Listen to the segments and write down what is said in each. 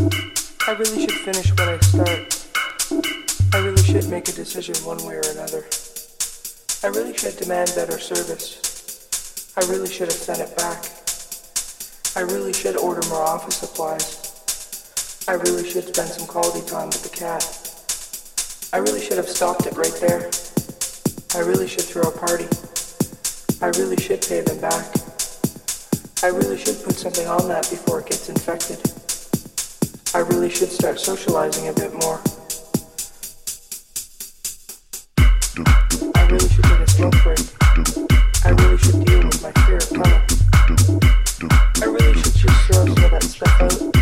I really should finish what I start. I really should make a decision one way or another. I really should demand better service. I really should have sent it back. I really should order more office supplies. I really should spend some quality time with the cat. I really should have stopped it right there. I really should throw a party. I really should pay them back. I really should put something on that before it gets infected. I really should start socializing a bit more. I really should get a smoke break. I really should deal with my fear of tunnel. I really should just throw some of that stuff out.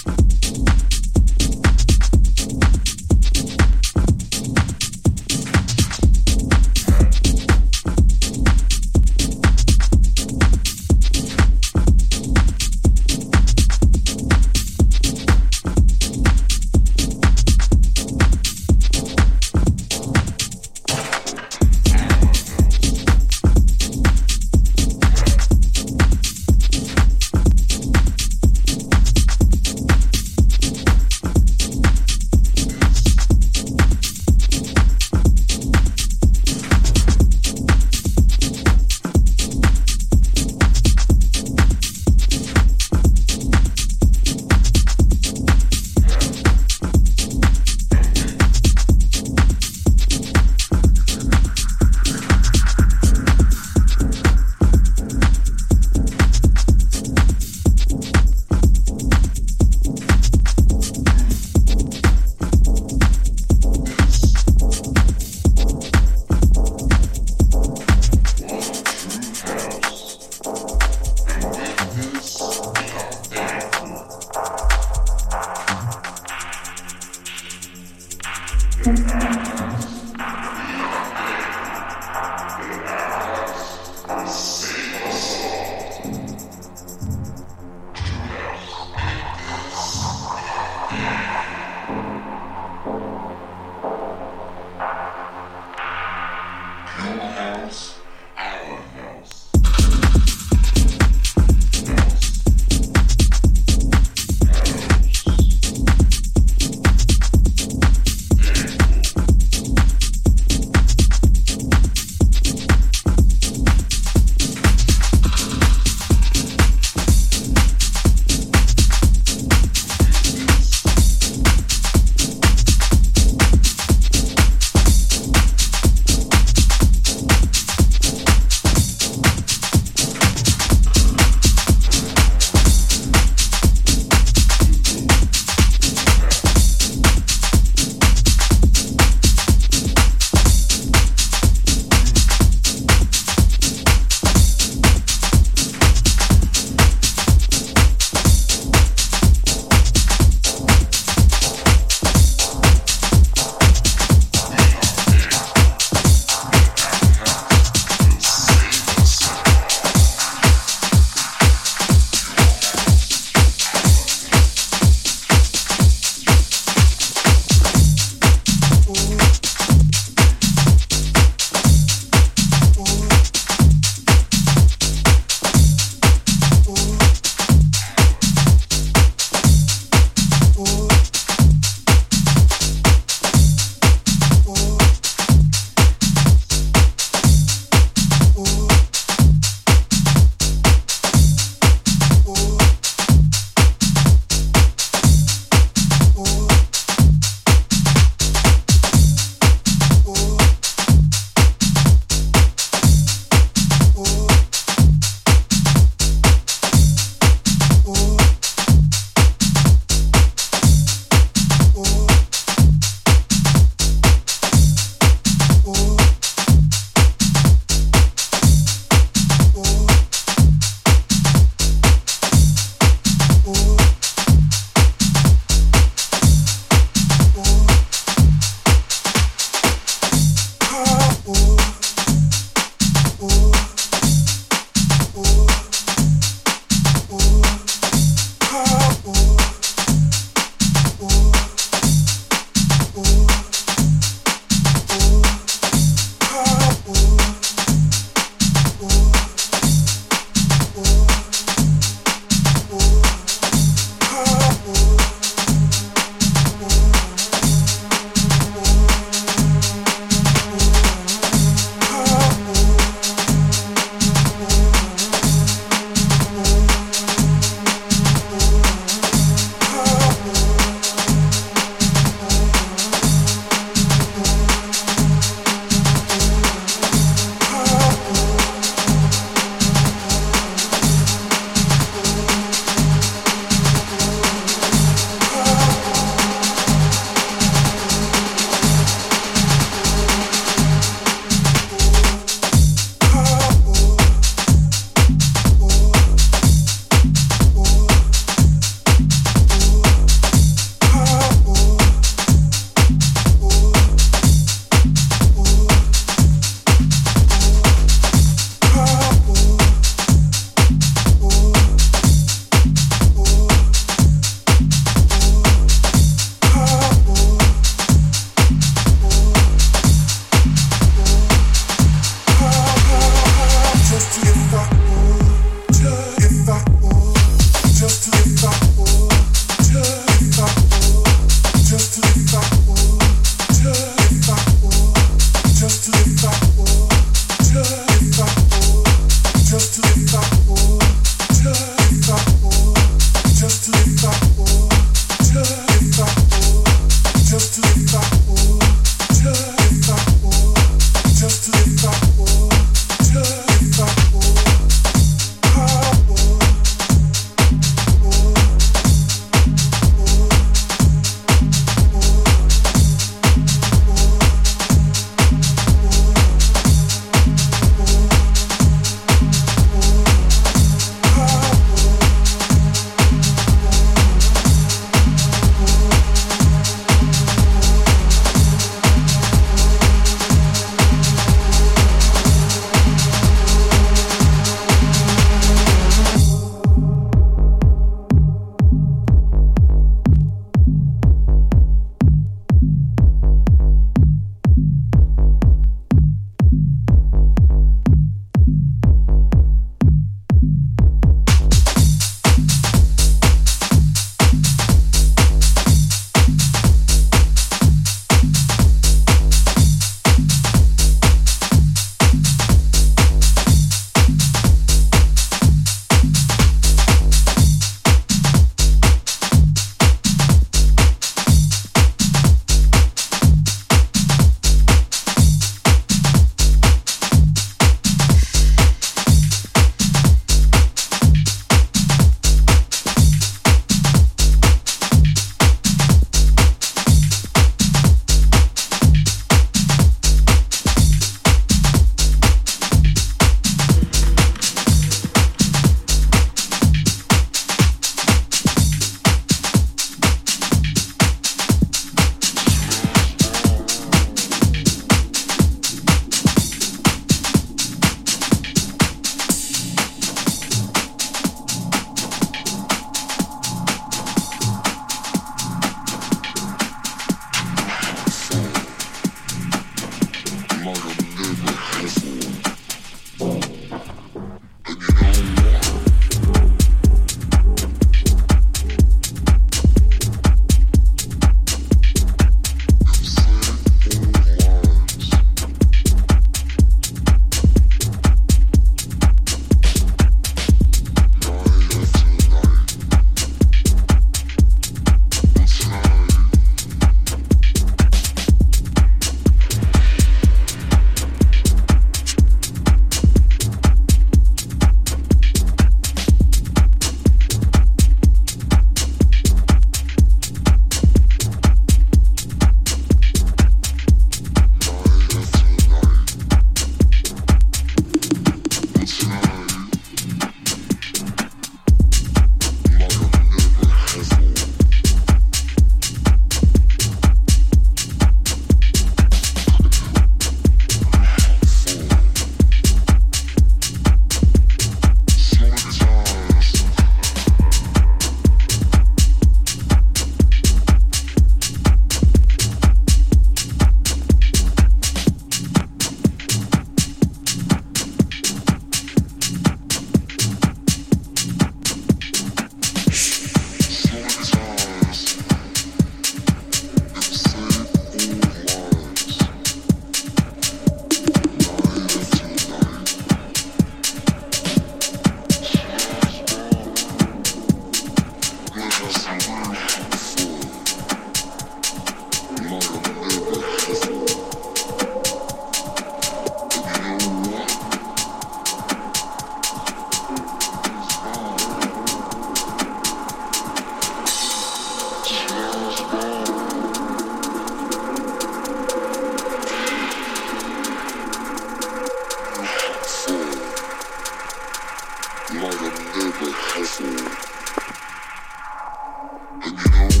you know